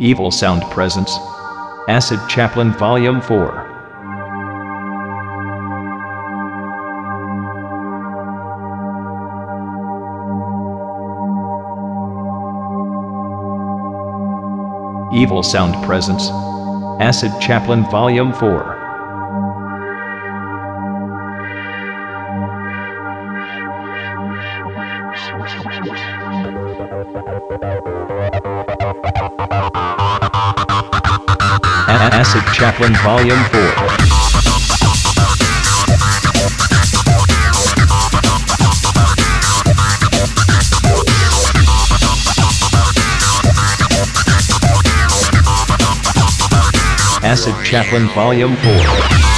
Evil Sound Presence, Acid Chaplin Volume 4. Evil Sound Presence, Acid Chaplin Volume 4. Chaplin Volume 4. Acid Chaplin Volume 4.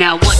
Now what?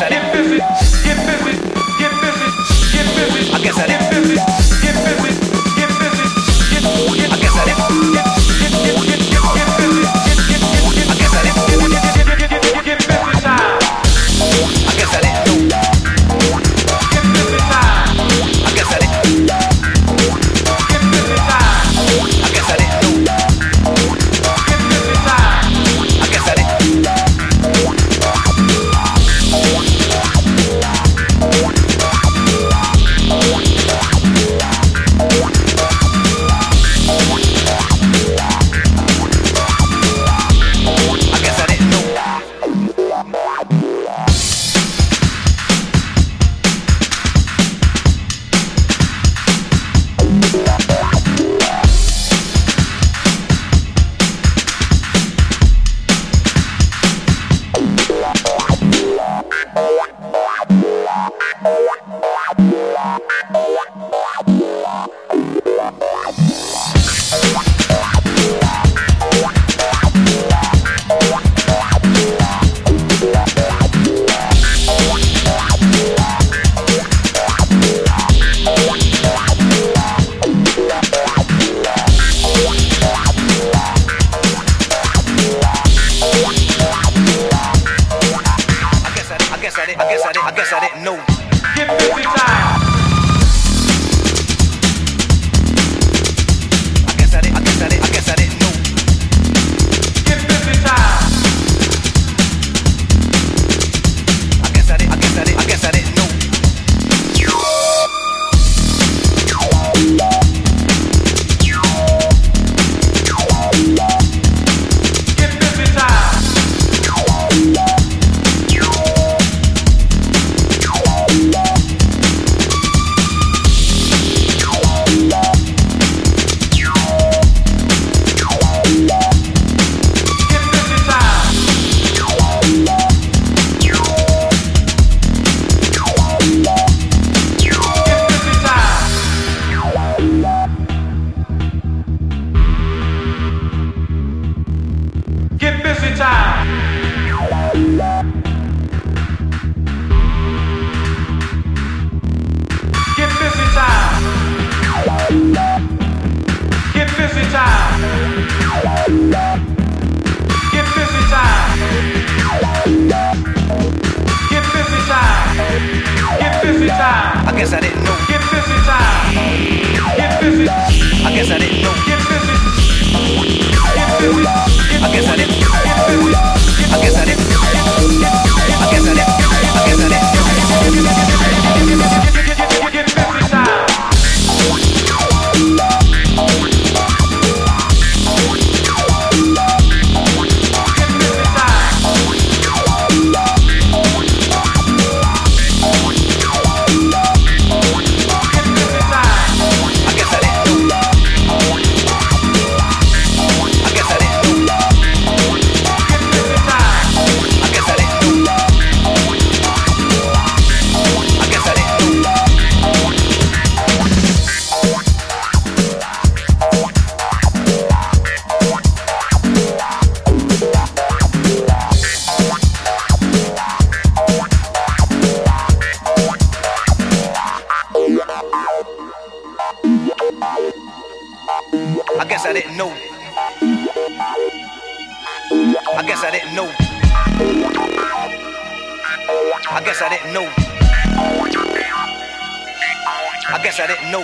Yes, I.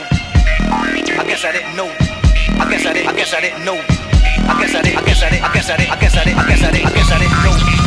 know. I guess I didn't know. I guess I didn't. I guess I didn't know. I guess I didn't. I guess I didn't. I guess I didn't. I guess I didn't. I guess I didn't. I guess I didn't know.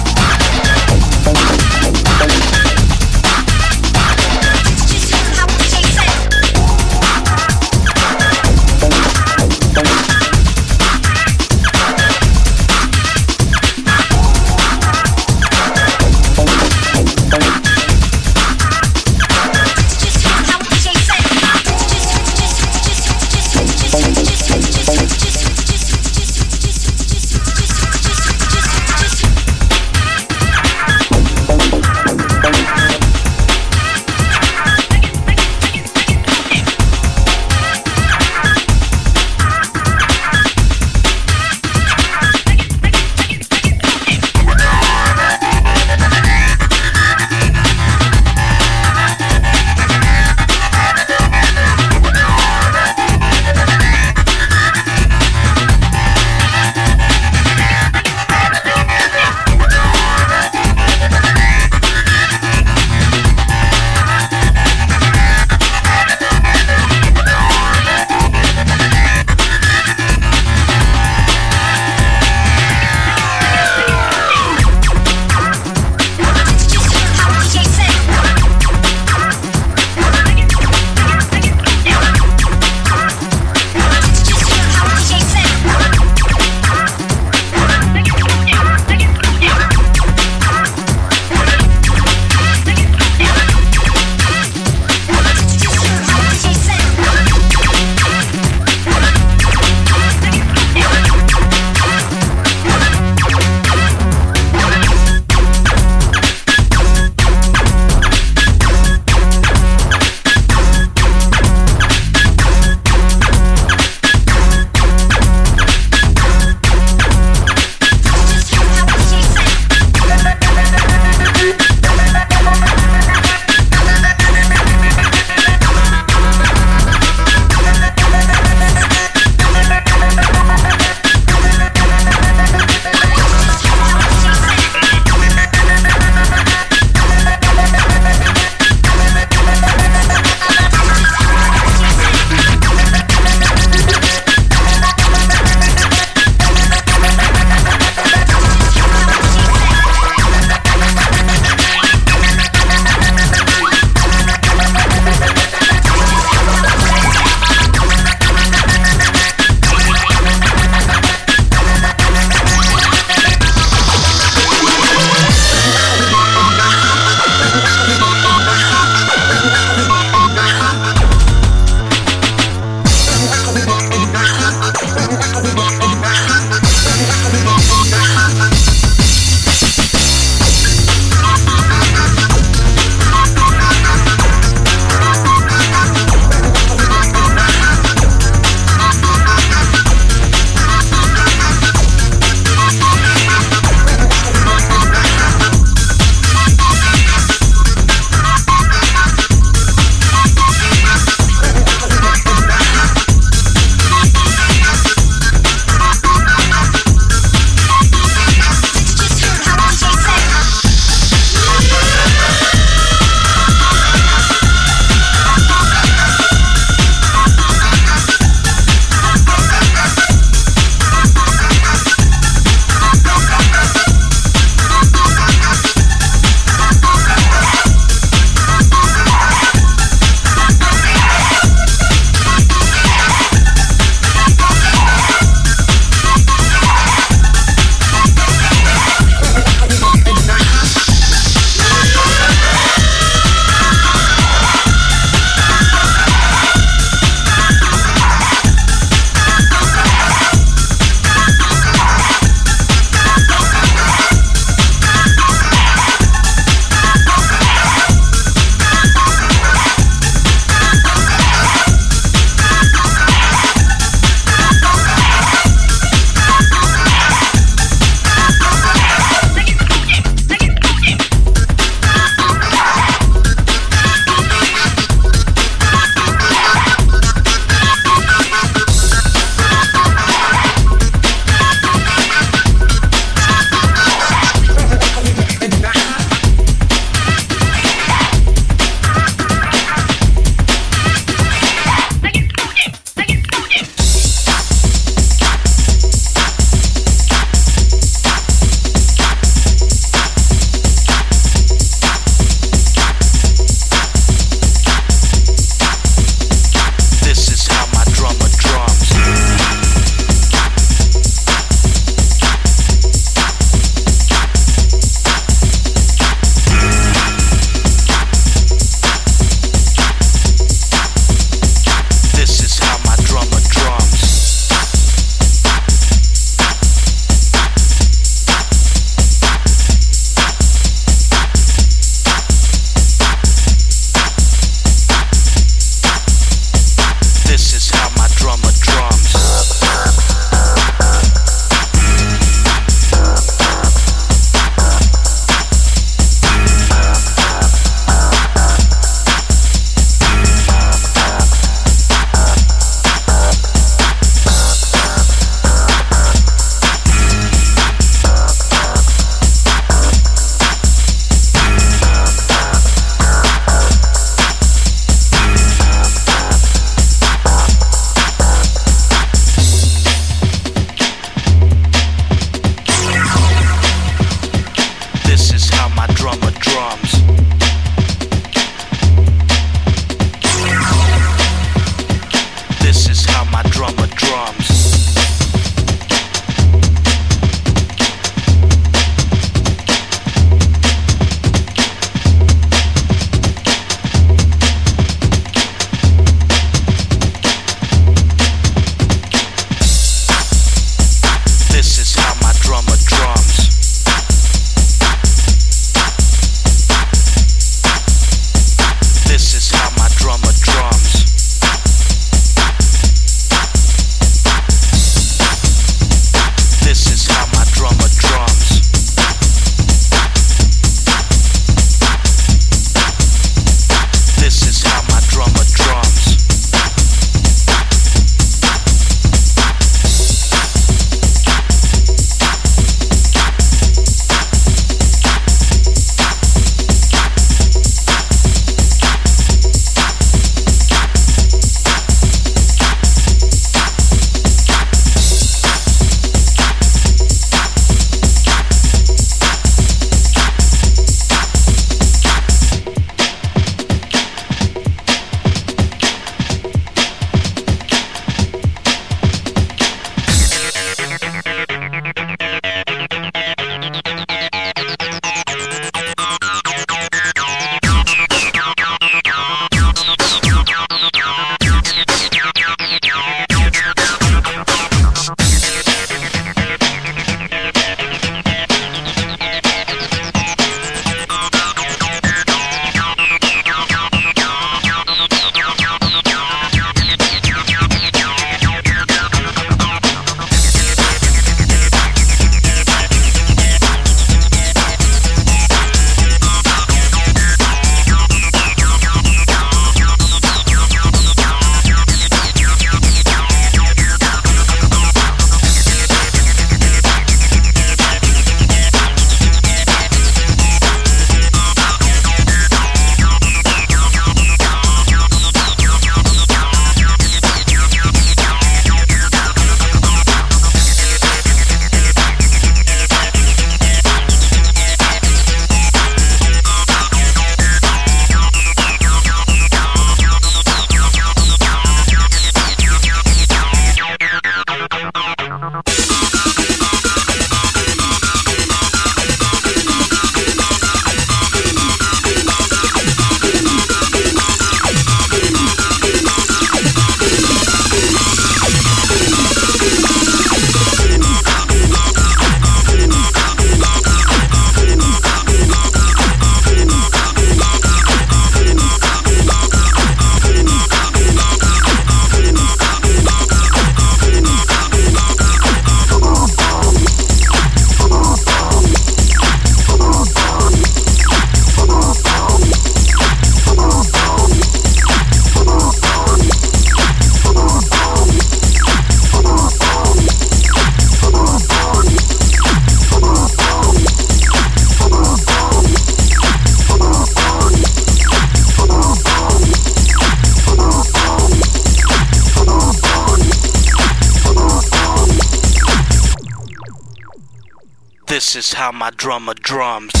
This is how my drummer drums.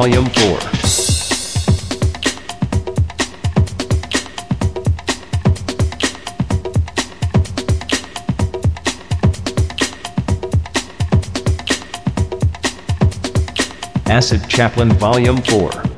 Volume 4. Acid Chaplin Volume 4.